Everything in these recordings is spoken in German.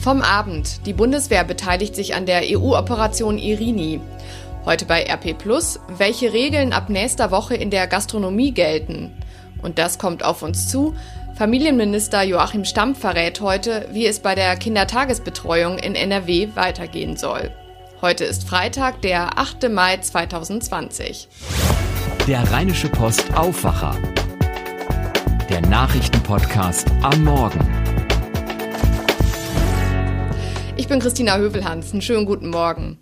Vom Abend. Die Bundeswehr beteiligt sich an der EU-Operation Irini. Heute bei RP Plus, welche Regeln ab nächster Woche in der Gastronomie gelten. Und das kommt auf uns zu. Familienminister Joachim Stamm verrät heute, wie es bei der Kindertagesbetreuung in NRW weitergehen soll. Heute ist Freitag, der 8. Mai 2020. Der Rheinische Post Aufwacher. Der Nachrichtenpodcast am Morgen. Bin Christina Hövelhans. Einen schönen guten Morgen.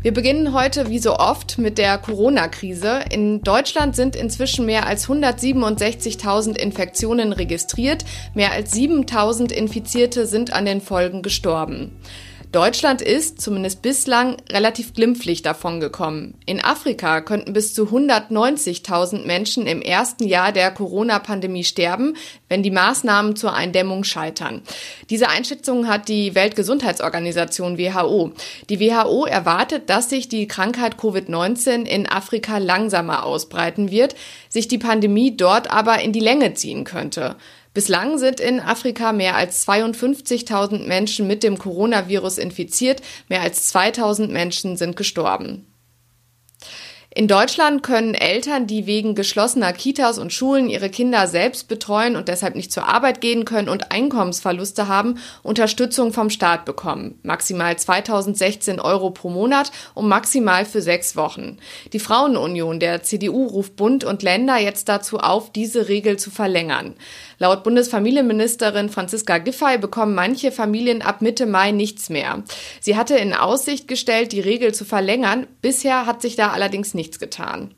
Wir beginnen heute wie so oft mit der Corona-Krise. In Deutschland sind inzwischen mehr als 167.000 Infektionen registriert. Mehr als 7.000 Infizierte sind an den Folgen gestorben. Deutschland ist, zumindest bislang, relativ glimpflich davongekommen. In Afrika könnten bis zu 190.000 Menschen im ersten Jahr der Corona-Pandemie sterben, wenn die Maßnahmen zur Eindämmung scheitern. Diese Einschätzung hat die Weltgesundheitsorganisation WHO. Die WHO erwartet, dass sich die Krankheit Covid-19 in Afrika langsamer ausbreiten wird, sich die Pandemie dort aber in die Länge ziehen könnte. Bislang sind in Afrika mehr als 52.000 Menschen mit dem Coronavirus infiziert, mehr als 2.000 Menschen sind gestorben. In Deutschland können Eltern, die wegen geschlossener Kitas und Schulen ihre Kinder selbst betreuen und deshalb nicht zur Arbeit gehen können und Einkommensverluste haben, Unterstützung vom Staat bekommen. Maximal 2016 Euro pro Monat und maximal für sechs Wochen. Die Frauenunion der CDU ruft Bund und Länder jetzt dazu auf, diese Regel zu verlängern. Laut Bundesfamilienministerin Franziska Giffey bekommen manche Familien ab Mitte Mai nichts mehr. Sie hatte in Aussicht gestellt, die Regel zu verlängern. Bisher hat sich da allerdings nichts getan.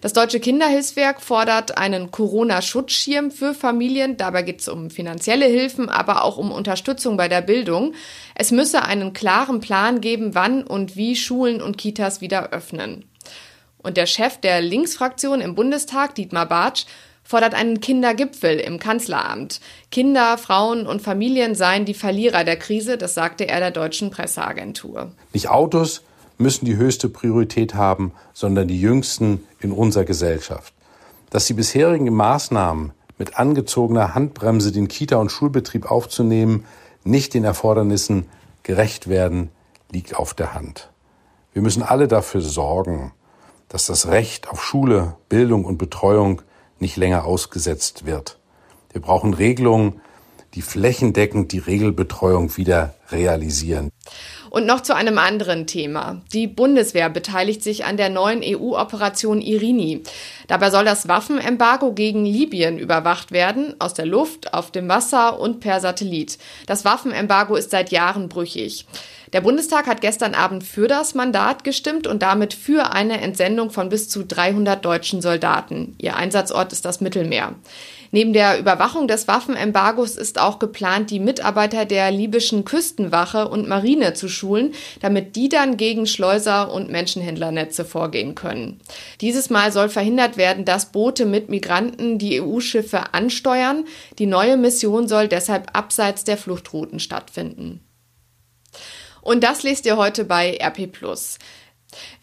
Das Deutsche Kinderhilfswerk fordert einen Corona-Schutzschirm für Familien. Dabei geht es um finanzielle Hilfen, aber auch um Unterstützung bei der Bildung. Es müsse einen klaren Plan geben, wann und wie Schulen und Kitas wieder öffnen. Und der Chef der Linksfraktion im Bundestag, Dietmar Bartsch, fordert einen Kindergipfel im Kanzleramt. Kinder, Frauen und Familien seien die Verlierer der Krise, das sagte er der deutschen Presseagentur. Nicht Autos müssen die höchste Priorität haben, sondern die jüngsten in unserer Gesellschaft. Dass die bisherigen Maßnahmen mit angezogener Handbremse den Kita- und Schulbetrieb aufzunehmen, nicht den Erfordernissen gerecht werden, liegt auf der Hand. Wir müssen alle dafür sorgen, dass das Recht auf Schule, Bildung und Betreuung nicht länger ausgesetzt wird. Wir brauchen Regelungen, die flächendeckend die Regelbetreuung wieder realisieren. Und noch zu einem anderen Thema. Die Bundeswehr beteiligt sich an der neuen EU-Operation Irini. Dabei soll das Waffenembargo gegen Libyen überwacht werden, aus der Luft, auf dem Wasser und per Satellit. Das Waffenembargo ist seit Jahren brüchig. Der Bundestag hat gestern Abend für das Mandat gestimmt und damit für eine Entsendung von bis zu 300 deutschen Soldaten. Ihr Einsatzort ist das Mittelmeer. Neben der Überwachung des Waffenembargos ist auch geplant, die Mitarbeiter der libyschen Küstenwache und Marine zu schulen, damit die dann gegen Schleuser und Menschenhändlernetze vorgehen können. Dieses Mal soll verhindert werden, dass Boote mit Migranten die EU-Schiffe ansteuern. Die neue Mission soll deshalb abseits der Fluchtrouten stattfinden. Und das lest ihr heute bei RP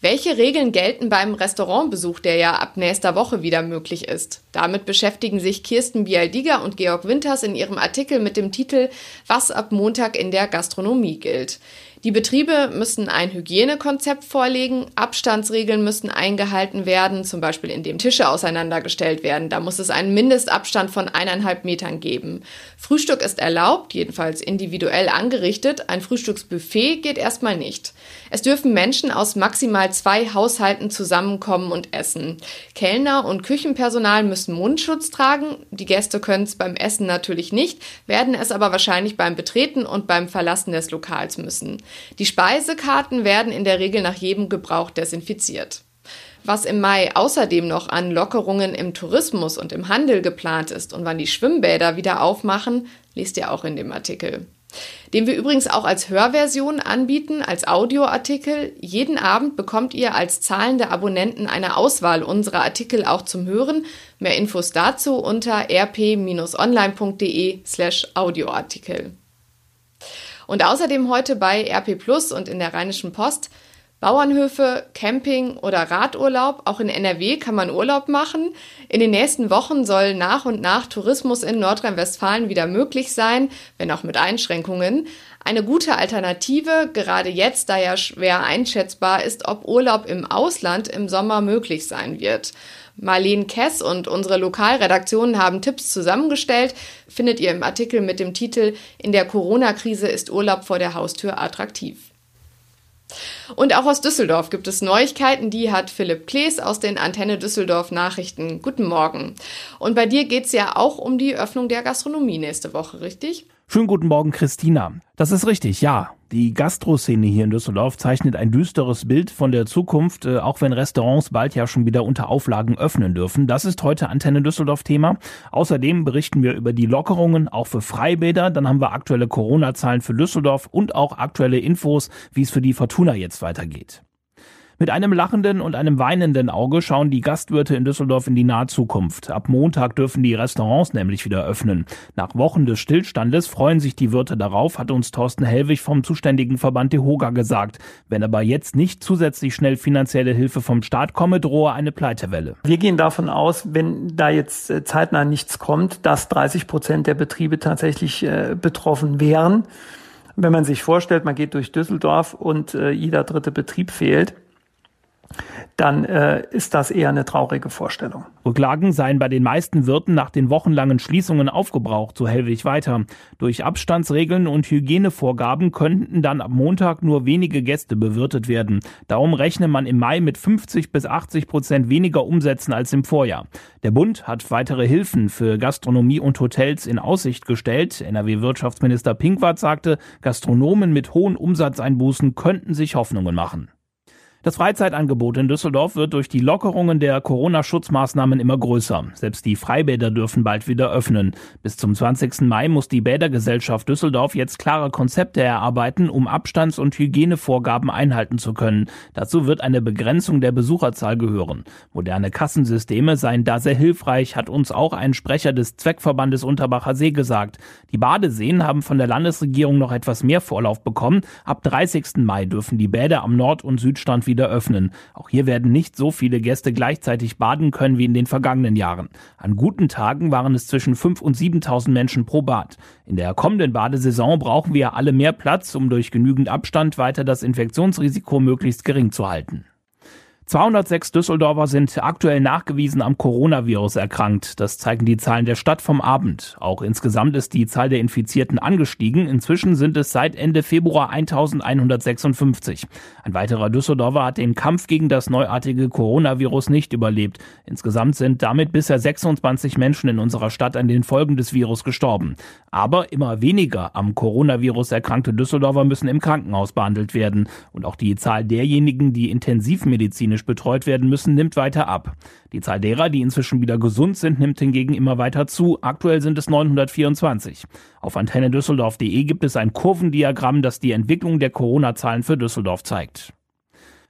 Welche Regeln gelten beim Restaurantbesuch, der ja ab nächster Woche wieder möglich ist? Damit beschäftigen sich Kirsten Bialdiger und Georg Winters in ihrem Artikel mit dem Titel Was ab Montag in der Gastronomie gilt. Die Betriebe müssen ein Hygienekonzept vorlegen, Abstandsregeln müssen eingehalten werden, zum Beispiel indem Tische auseinandergestellt werden. Da muss es einen Mindestabstand von eineinhalb Metern geben. Frühstück ist erlaubt, jedenfalls individuell angerichtet. Ein Frühstücksbuffet geht erstmal nicht. Es dürfen Menschen aus maximal zwei Haushalten zusammenkommen und essen. Kellner und Küchenpersonal müssen Mundschutz tragen. Die Gäste können es beim Essen natürlich nicht, werden es aber wahrscheinlich beim Betreten und beim Verlassen des Lokals müssen. Die Speisekarten werden in der Regel nach jedem Gebrauch desinfiziert. Was im Mai außerdem noch an Lockerungen im Tourismus und im Handel geplant ist und wann die Schwimmbäder wieder aufmachen, liest ihr auch in dem Artikel. Den wir übrigens auch als Hörversion anbieten, als Audioartikel. Jeden Abend bekommt ihr als zahlende Abonnenten eine Auswahl unserer Artikel auch zum Hören. Mehr Infos dazu unter rp-online.de slash Audioartikel. Und außerdem heute bei RP Plus und in der Rheinischen Post Bauernhöfe, Camping oder Radurlaub. Auch in NRW kann man Urlaub machen. In den nächsten Wochen soll nach und nach Tourismus in Nordrhein-Westfalen wieder möglich sein, wenn auch mit Einschränkungen. Eine gute Alternative, gerade jetzt, da ja schwer einschätzbar ist, ob Urlaub im Ausland im Sommer möglich sein wird. Marlene Kess und unsere Lokalredaktionen haben Tipps zusammengestellt, findet ihr im Artikel mit dem Titel In der Corona-Krise ist Urlaub vor der Haustür attraktiv. Und auch aus Düsseldorf gibt es Neuigkeiten, die hat Philipp Klees aus den Antenne Düsseldorf Nachrichten. Guten Morgen. Und bei dir geht es ja auch um die Öffnung der Gastronomie nächste Woche, richtig? Schönen guten Morgen, Christina. Das ist richtig, ja. Die Gastroszene hier in Düsseldorf zeichnet ein düsteres Bild von der Zukunft, äh, auch wenn Restaurants bald ja schon wieder unter Auflagen öffnen dürfen. Das ist heute Antenne Düsseldorf Thema. Außerdem berichten wir über die Lockerungen auch für Freibäder. Dann haben wir aktuelle Corona-Zahlen für Düsseldorf und auch aktuelle Infos, wie es für die Fortuna jetzt weitergeht. Mit einem lachenden und einem weinenden Auge schauen die Gastwirte in Düsseldorf in die nahe Zukunft. Ab Montag dürfen die Restaurants nämlich wieder öffnen. Nach Wochen des Stillstandes freuen sich die Wirte darauf, hat uns Thorsten Hellwig vom zuständigen Verband DEHOGA gesagt. Wenn aber jetzt nicht zusätzlich schnell finanzielle Hilfe vom Staat komme, drohe eine Pleitewelle. Wir gehen davon aus, wenn da jetzt äh, zeitnah nichts kommt, dass 30 Prozent der Betriebe tatsächlich äh, betroffen wären. Wenn man sich vorstellt, man geht durch Düsseldorf und äh, jeder dritte Betrieb fehlt, dann äh, ist das eher eine traurige Vorstellung. Rücklagen seien bei den meisten Wirten nach den wochenlangen Schließungen aufgebraucht, so Hellwig weiter. Durch Abstandsregeln und Hygienevorgaben könnten dann ab Montag nur wenige Gäste bewirtet werden. Darum rechne man im Mai mit 50 bis 80 Prozent weniger Umsätzen als im Vorjahr. Der Bund hat weitere Hilfen für Gastronomie und Hotels in Aussicht gestellt. NRW-Wirtschaftsminister Pinkwart sagte, Gastronomen mit hohen Umsatzeinbußen könnten sich Hoffnungen machen. Das Freizeitangebot in Düsseldorf wird durch die Lockerungen der Corona-Schutzmaßnahmen immer größer. Selbst die Freibäder dürfen bald wieder öffnen. Bis zum 20. Mai muss die Bädergesellschaft Düsseldorf jetzt klare Konzepte erarbeiten, um Abstands- und Hygienevorgaben einhalten zu können. Dazu wird eine Begrenzung der Besucherzahl gehören. Moderne Kassensysteme seien da sehr hilfreich, hat uns auch ein Sprecher des Zweckverbandes Unterbacher See gesagt. Die Badeseen haben von der Landesregierung noch etwas mehr Vorlauf bekommen. Ab 30. Mai dürfen die Bäder am Nord- und Südstrand wieder wieder öffnen. Auch hier werden nicht so viele Gäste gleichzeitig baden können wie in den vergangenen Jahren. An guten Tagen waren es zwischen 5.000 und 7.000 Menschen pro Bad. In der kommenden Badesaison brauchen wir alle mehr Platz, um durch genügend Abstand weiter das Infektionsrisiko möglichst gering zu halten. 206 Düsseldorfer sind aktuell nachgewiesen am Coronavirus erkrankt. Das zeigen die Zahlen der Stadt vom Abend. Auch insgesamt ist die Zahl der Infizierten angestiegen. Inzwischen sind es seit Ende Februar 1156. Ein weiterer Düsseldorfer hat den Kampf gegen das neuartige Coronavirus nicht überlebt. Insgesamt sind damit bisher 26 Menschen in unserer Stadt an den Folgen des Virus gestorben. Aber immer weniger am Coronavirus erkrankte Düsseldorfer müssen im Krankenhaus behandelt werden. Und auch die Zahl derjenigen, die intensivmedizinisch medizinisch betreut werden müssen, nimmt weiter ab. Die Zahl derer, die inzwischen wieder gesund sind, nimmt hingegen immer weiter zu. Aktuell sind es 924. Auf antennedüsseldorf.de gibt es ein Kurvendiagramm, das die Entwicklung der Corona-Zahlen für Düsseldorf zeigt.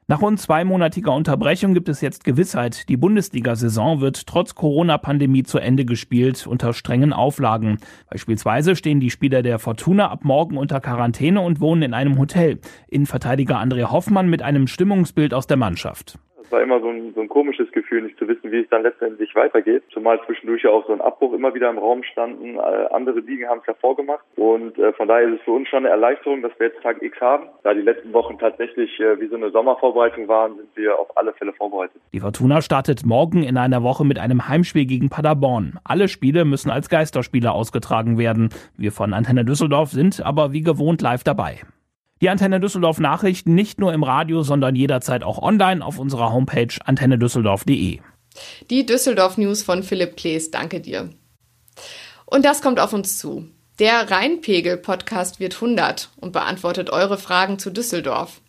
Nach rund zweimonatiger Unterbrechung gibt es jetzt Gewissheit. Die Bundesliga-Saison wird trotz Corona-Pandemie zu Ende gespielt unter strengen Auflagen. Beispielsweise stehen die Spieler der Fortuna ab morgen unter Quarantäne und wohnen in einem Hotel. Innenverteidiger André Hoffmann mit einem Stimmungsbild aus der Mannschaft. Es war immer so ein, so ein komisches Gefühl, nicht zu wissen, wie es dann letztendlich weitergeht. Zumal zwischendurch ja auch so ein Abbruch immer wieder im Raum standen. Äh, andere Ligen haben es hervorgemacht. Und äh, von daher ist es für uns schon eine Erleichterung, dass wir jetzt Tag X haben. Da die letzten Wochen tatsächlich äh, wie so eine Sommervorbereitung waren, sind wir auf alle Fälle vorbereitet. Die Fortuna startet morgen in einer Woche mit einem Heimspiel gegen Paderborn. Alle Spiele müssen als Geisterspiele ausgetragen werden. Wir von Antenne Düsseldorf sind aber wie gewohnt live dabei. Die Antenne Düsseldorf Nachrichten nicht nur im Radio, sondern jederzeit auch online auf unserer Homepage antennedüsseldorf.de. Die Düsseldorf News von Philipp Klees, danke dir. Und das kommt auf uns zu. Der Rheinpegel-Podcast wird 100 und beantwortet eure Fragen zu Düsseldorf.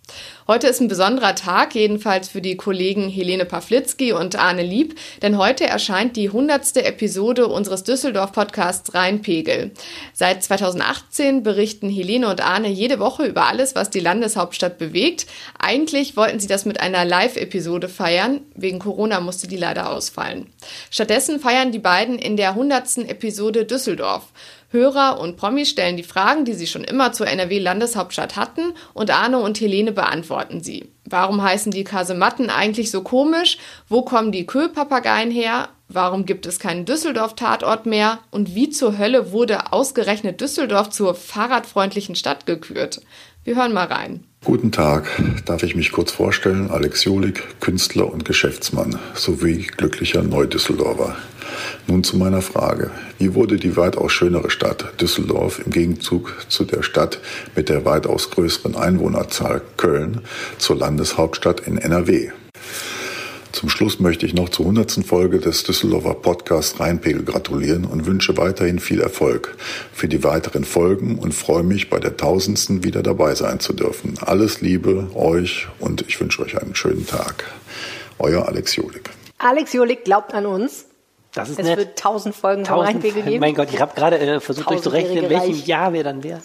Heute ist ein besonderer Tag, jedenfalls für die Kollegen Helene Pawlitzki und Arne Lieb, denn heute erscheint die hundertste Episode unseres Düsseldorf-Podcasts Rheinpegel. Seit 2018 berichten Helene und Arne jede Woche über alles, was die Landeshauptstadt bewegt. Eigentlich wollten sie das mit einer Live-Episode feiern, wegen Corona musste die leider ausfallen. Stattdessen feiern die beiden in der hundertsten Episode Düsseldorf. Hörer und Promis stellen die Fragen, die sie schon immer zur NRW-Landeshauptstadt hatten, und Arno und Helene beantworten sie. Warum heißen die Kasematten eigentlich so komisch? Wo kommen die Köhlpapageien her? Warum gibt es keinen Düsseldorf-Tatort mehr? Und wie zur Hölle wurde ausgerechnet Düsseldorf zur fahrradfreundlichen Stadt gekürt? Wir hören mal rein. Guten Tag, darf ich mich kurz vorstellen? Alex Jolik, Künstler und Geschäftsmann sowie glücklicher Neudüsseldorfer. Nun zu meiner Frage. Wie wurde die weitaus schönere Stadt Düsseldorf im Gegenzug zu der Stadt mit der weitaus größeren Einwohnerzahl Köln zur Landeshauptstadt in NRW? Zum Schluss möchte ich noch zur hundertsten Folge des Düsseldorfer Podcasts Rheinpegel gratulieren und wünsche weiterhin viel Erfolg für die weiteren Folgen und freue mich, bei der tausendsten wieder dabei sein zu dürfen. Alles Liebe euch und ich wünsche euch einen schönen Tag. Euer Alex Jolik. Alex Jolik glaubt an uns. Das ist es nett. wird tausend Folgen vom Rheinpegel geben. mein Gott, ich habe gerade äh, versucht durchzurechnen, in welchem Reich. Jahr wir dann wären.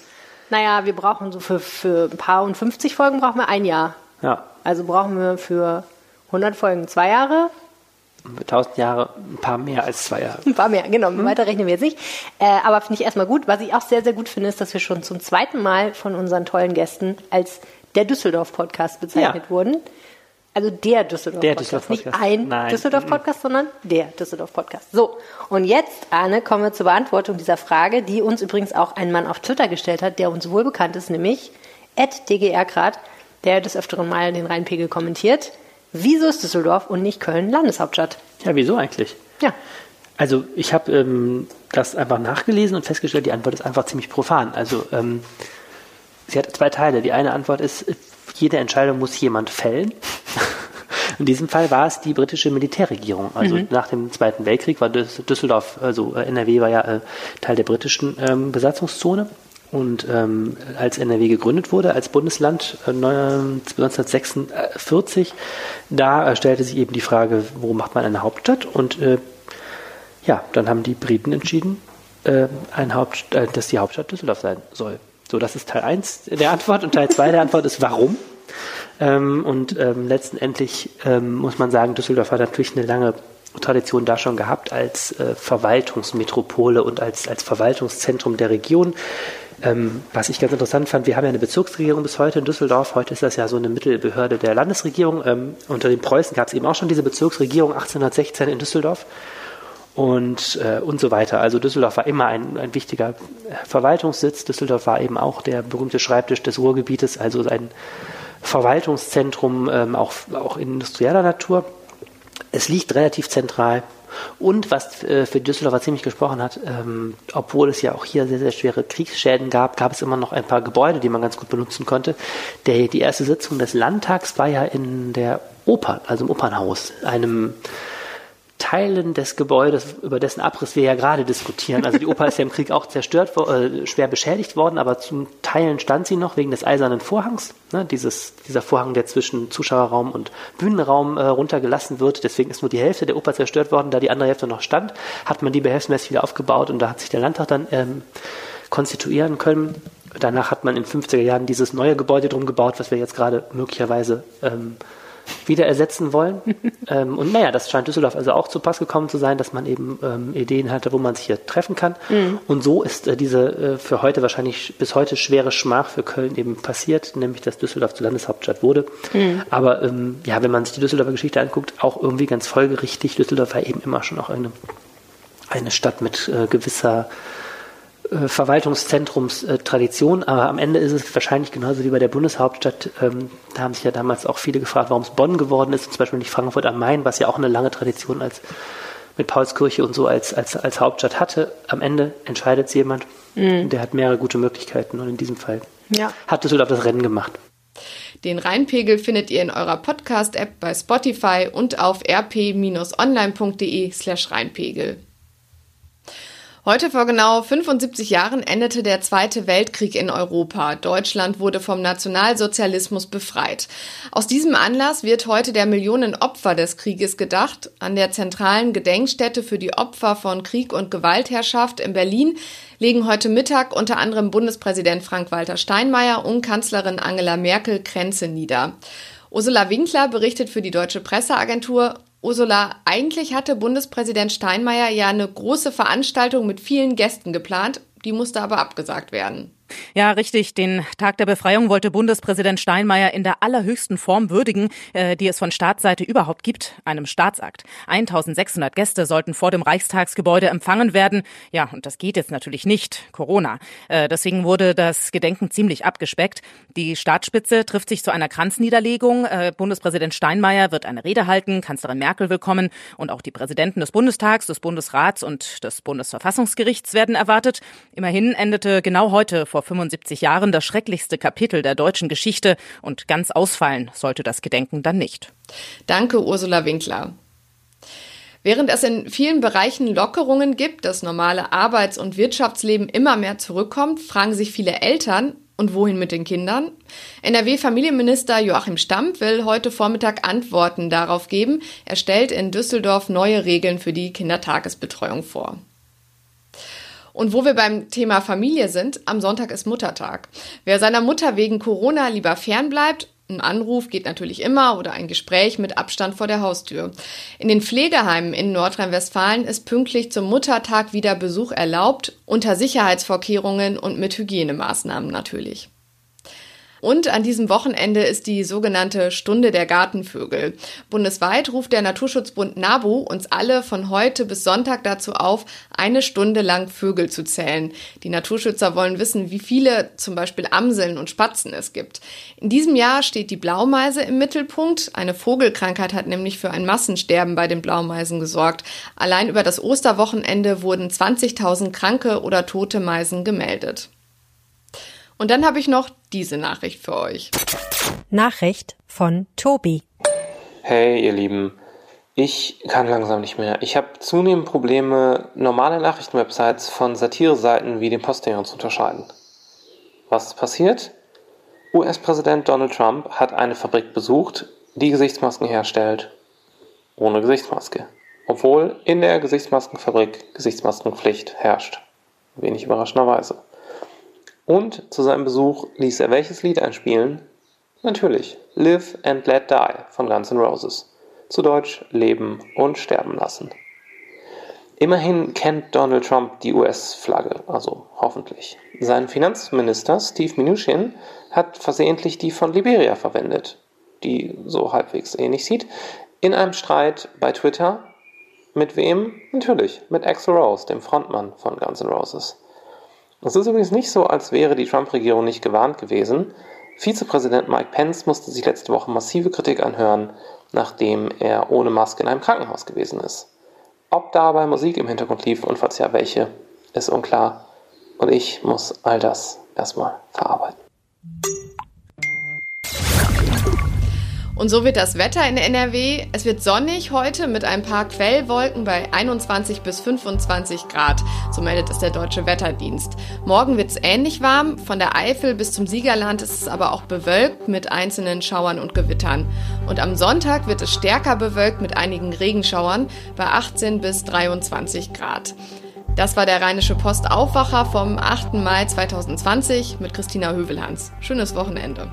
Naja, wir brauchen so für, für ein paar und 50 Folgen brauchen wir ein Jahr. Ja, Also brauchen wir für 100 Folgen zwei Jahre. für 1000 Jahre ein paar mehr als zwei Jahre. Ein paar mehr, genau. Weiter rechnen wir jetzt nicht. Äh, aber finde ich erstmal gut. Was ich auch sehr, sehr gut finde, ist, dass wir schon zum zweiten Mal von unseren tollen Gästen als der Düsseldorf-Podcast bezeichnet Ja. wurden. Also der Düsseldorf-Podcast. Der Düsseldorf-Podcast. Nicht ein. Düsseldorf-Podcast, sondern der Düsseldorf-Podcast. So, und jetzt, Arne, kommen wir zur Beantwortung dieser Frage, die uns übrigens auch ein Mann auf Twitter gestellt hat, der uns wohl bekannt ist, nämlich dgrgrad, der des Öfteren mal den Rheinpegel kommentiert. Wieso ist Düsseldorf und nicht Köln Landeshauptstadt? Ja, wieso eigentlich? Ja, Also ich habe ähm, das einfach nachgelesen und festgestellt, die Antwort ist einfach ziemlich profan. Also ähm, sie hat zwei Teile. Die eine Antwort ist, jede Entscheidung muss jemand fällen. In diesem Fall war es die britische Militärregierung. Also nach dem Zweiten Weltkrieg war Düs- Düsseldorf, also äh, NRW war ja äh, Teil der britischen ähm, Besatzungszone. Und ähm, als NRW gegründet wurde als Bundesland äh, neun- 1946, da äh, stellte sich eben die Frage, wo macht man eine Hauptstadt? Und äh, ja, dann haben die Briten entschieden, äh, ein Haupt, äh, dass die Hauptstadt Düsseldorf sein soll. So, das ist Teil 1 der Antwort und Teil 2 der Antwort ist warum. Ähm, und ähm, letztendlich ähm, muss man sagen, Düsseldorf hat natürlich eine lange Tradition da schon gehabt als äh, Verwaltungsmetropole und als, als Verwaltungszentrum der Region. Ähm, was ich ganz interessant fand, wir haben ja eine Bezirksregierung bis heute in Düsseldorf. Heute ist das ja so eine Mittelbehörde der Landesregierung. Ähm, unter den Preußen gab es eben auch schon diese Bezirksregierung 1816 in Düsseldorf und, äh, und so weiter. Also Düsseldorf war immer ein, ein wichtiger äh, Verwaltungssitz. Düsseldorf war eben auch der berühmte Schreibtisch des Ruhrgebietes, also ein Verwaltungszentrum ähm, auch, auch industrieller Natur. Es liegt relativ zentral. Und was äh, für Düsseldorfer ziemlich gesprochen hat, ähm, obwohl es ja auch hier sehr, sehr schwere Kriegsschäden gab, gab es immer noch ein paar Gebäude, die man ganz gut benutzen konnte. Der, die erste Sitzung des Landtags war ja in der Oper, also im Opernhaus, einem Teilen des Gebäudes, über dessen Abriss wir ja gerade diskutieren. Also die Oper ist ja im Krieg auch zerstört, äh, schwer beschädigt worden, aber zum Teilen stand sie noch wegen des eisernen Vorhangs. Ne, dieses, dieser Vorhang, der zwischen Zuschauerraum und Bühnenraum äh, runtergelassen wird. Deswegen ist nur die Hälfte der Oper zerstört worden. Da die andere Hälfte noch stand, hat man die behelfsmäßig wieder aufgebaut und da hat sich der Landtag dann ähm, konstituieren können. Danach hat man in 50er Jahren dieses neue Gebäude drum gebaut, was wir jetzt gerade möglicherweise ähm, wieder ersetzen wollen. ähm, und naja, das scheint Düsseldorf also auch zu Pass gekommen zu sein, dass man eben ähm, Ideen hatte, wo man sich hier treffen kann. Und so ist äh, diese äh, für heute wahrscheinlich bis heute schwere Schmach für Köln eben passiert, nämlich dass Düsseldorf zur Landeshauptstadt wurde. Aber ähm, ja, wenn man sich die Düsseldorfer Geschichte anguckt, auch irgendwie ganz folgerichtig. Düsseldorf war eben immer schon auch eine, eine Stadt mit äh, gewisser äh, Verwaltungszentrumstradition, aber am Ende ist es wahrscheinlich genauso wie bei der Bundeshauptstadt. Ähm, da haben sich ja damals auch viele gefragt, warum es Bonn geworden ist, und zum Beispiel nicht Frankfurt am Main, was ja auch eine lange Tradition als mit Paulskirche und so als, als, als Hauptstadt hatte. Am Ende entscheidet es jemand, der hat mehrere gute Möglichkeiten und in diesem Fall Ja. hat Düsseldorf das Rennen gemacht. Den Rheinpegel findet ihr in eurer Podcast-App bei Spotify und auf rp-online.de slash Rheinpegel. Heute vor genau 75 Jahren endete der Zweite Weltkrieg in Europa. Deutschland wurde vom Nationalsozialismus befreit. Aus diesem Anlass wird heute der Millionen Opfer des Krieges gedacht. An der zentralen Gedenkstätte für die Opfer von Krieg und Gewaltherrschaft in Berlin legen heute Mittag unter anderem Bundespräsident Frank-Walter Steinmeier und Kanzlerin Angela Merkel Kränze nieder. Ursula Winkler berichtet für die Deutsche Presseagentur, Ursula, eigentlich hatte Bundespräsident Steinmeier ja eine große Veranstaltung mit vielen Gästen geplant. Die musste aber abgesagt werden. Ja, richtig. Den Tag der Befreiung wollte Bundespräsident Steinmeier in der allerhöchsten Form würdigen, äh, die es von Staatsseite überhaupt gibt, einem Staatsakt. 1600 Gäste sollten vor dem Reichstagsgebäude empfangen werden. Ja, und das geht jetzt natürlich nicht. Corona. Äh, deswegen wurde das Gedenken ziemlich abgespeckt. Die Staatsspitze trifft sich zu einer Kranzniederlegung. Äh, Bundespräsident Steinmeier wird eine Rede halten, Kanzlerin Merkel willkommen und auch die Präsidenten des Bundestags, des Bundesrats und des Bundesverfassungsgerichts werden erwartet. Immerhin endete genau heute vor 75 Jahren das schrecklichste Kapitel der deutschen Geschichte und ganz ausfallen sollte das Gedenken dann nicht. Danke, Ursula Winkler. Während es in vielen Bereichen Lockerungen gibt, das normale Arbeits- und Wirtschaftsleben immer mehr zurückkommt, fragen sich viele Eltern, und wohin mit den Kindern? NRW-Familienminister Joachim Stamp will heute Vormittag Antworten darauf geben. Er stellt in Düsseldorf neue Regeln für die Kindertagesbetreuung vor. Und wo wir beim Thema Familie sind, am Sonntag ist Muttertag. Wer seiner Mutter wegen Corona lieber fernbleibt, ein Anruf geht natürlich immer oder ein Gespräch mit Abstand vor der Haustür. In den Pflegeheimen in Nordrhein-Westfalen ist pünktlich zum Muttertag wieder Besuch erlaubt, unter Sicherheitsvorkehrungen und mit Hygienemaßnahmen natürlich. Und an diesem Wochenende ist die sogenannte Stunde der Gartenvögel. Bundesweit ruft der Naturschutzbund NABU uns alle von heute bis Sonntag dazu auf, eine Stunde lang Vögel zu zählen. Die Naturschützer wollen wissen, wie viele zum Beispiel Amseln und Spatzen es gibt. In diesem Jahr steht die Blaumeise im Mittelpunkt. Eine Vogelkrankheit hat nämlich für ein Massensterben bei den Blaumeisen gesorgt. Allein über das Osterwochenende wurden 20.000 kranke oder tote Meisen gemeldet. Und dann habe ich noch diese Nachricht für euch. Nachricht von Tobi. Hey, ihr Lieben. Ich kann langsam nicht mehr. Ich habe zunehmend Probleme, normale Nachrichtenwebsites von Satireseiten wie dem Postillon zu unterscheiden. Was ist passiert? US-Präsident Donald Trump hat eine Fabrik besucht, die Gesichtsmasken herstellt. Ohne Gesichtsmaske. Obwohl in der Gesichtsmaskenfabrik Gesichtsmaskenpflicht herrscht. Wenig überraschenderweise. Und zu seinem Besuch ließ er welches Lied einspielen? Natürlich Live and Let Die von Guns N' Roses. Zu Deutsch Leben und Sterben lassen. Immerhin kennt Donald Trump die US-Flagge, also hoffentlich. Sein Finanzminister Steve Mnuchin hat versehentlich die von Liberia verwendet, die so halbwegs ähnlich sieht, in einem Streit bei Twitter. Mit wem? Natürlich, mit Axel Rose, dem Frontmann von Guns N' Roses. Es ist übrigens nicht so, als wäre die Trump-Regierung nicht gewarnt gewesen. Vizepräsident Mike Pence musste sich letzte Woche massive Kritik anhören, nachdem er ohne Maske in einem Krankenhaus gewesen ist. Ob dabei Musik im Hintergrund lief und falls ja welche, ist unklar. Und ich muss all das erstmal verarbeiten. Und so wird das Wetter in NRW. Es wird sonnig heute mit ein paar Quellwolken bei 21 bis 25 Grad. So meldet es der Deutsche Wetterdienst. Morgen wird es ähnlich warm. Von der Eifel bis zum Siegerland ist es aber auch bewölkt mit einzelnen Schauern und Gewittern. Und am Sonntag wird es stärker bewölkt mit einigen Regenschauern bei 18 bis 23 Grad. Das war der Rheinische Post Aufwacher vom 8. Mai 2020 mit Christina Hövelhans. Schönes Wochenende.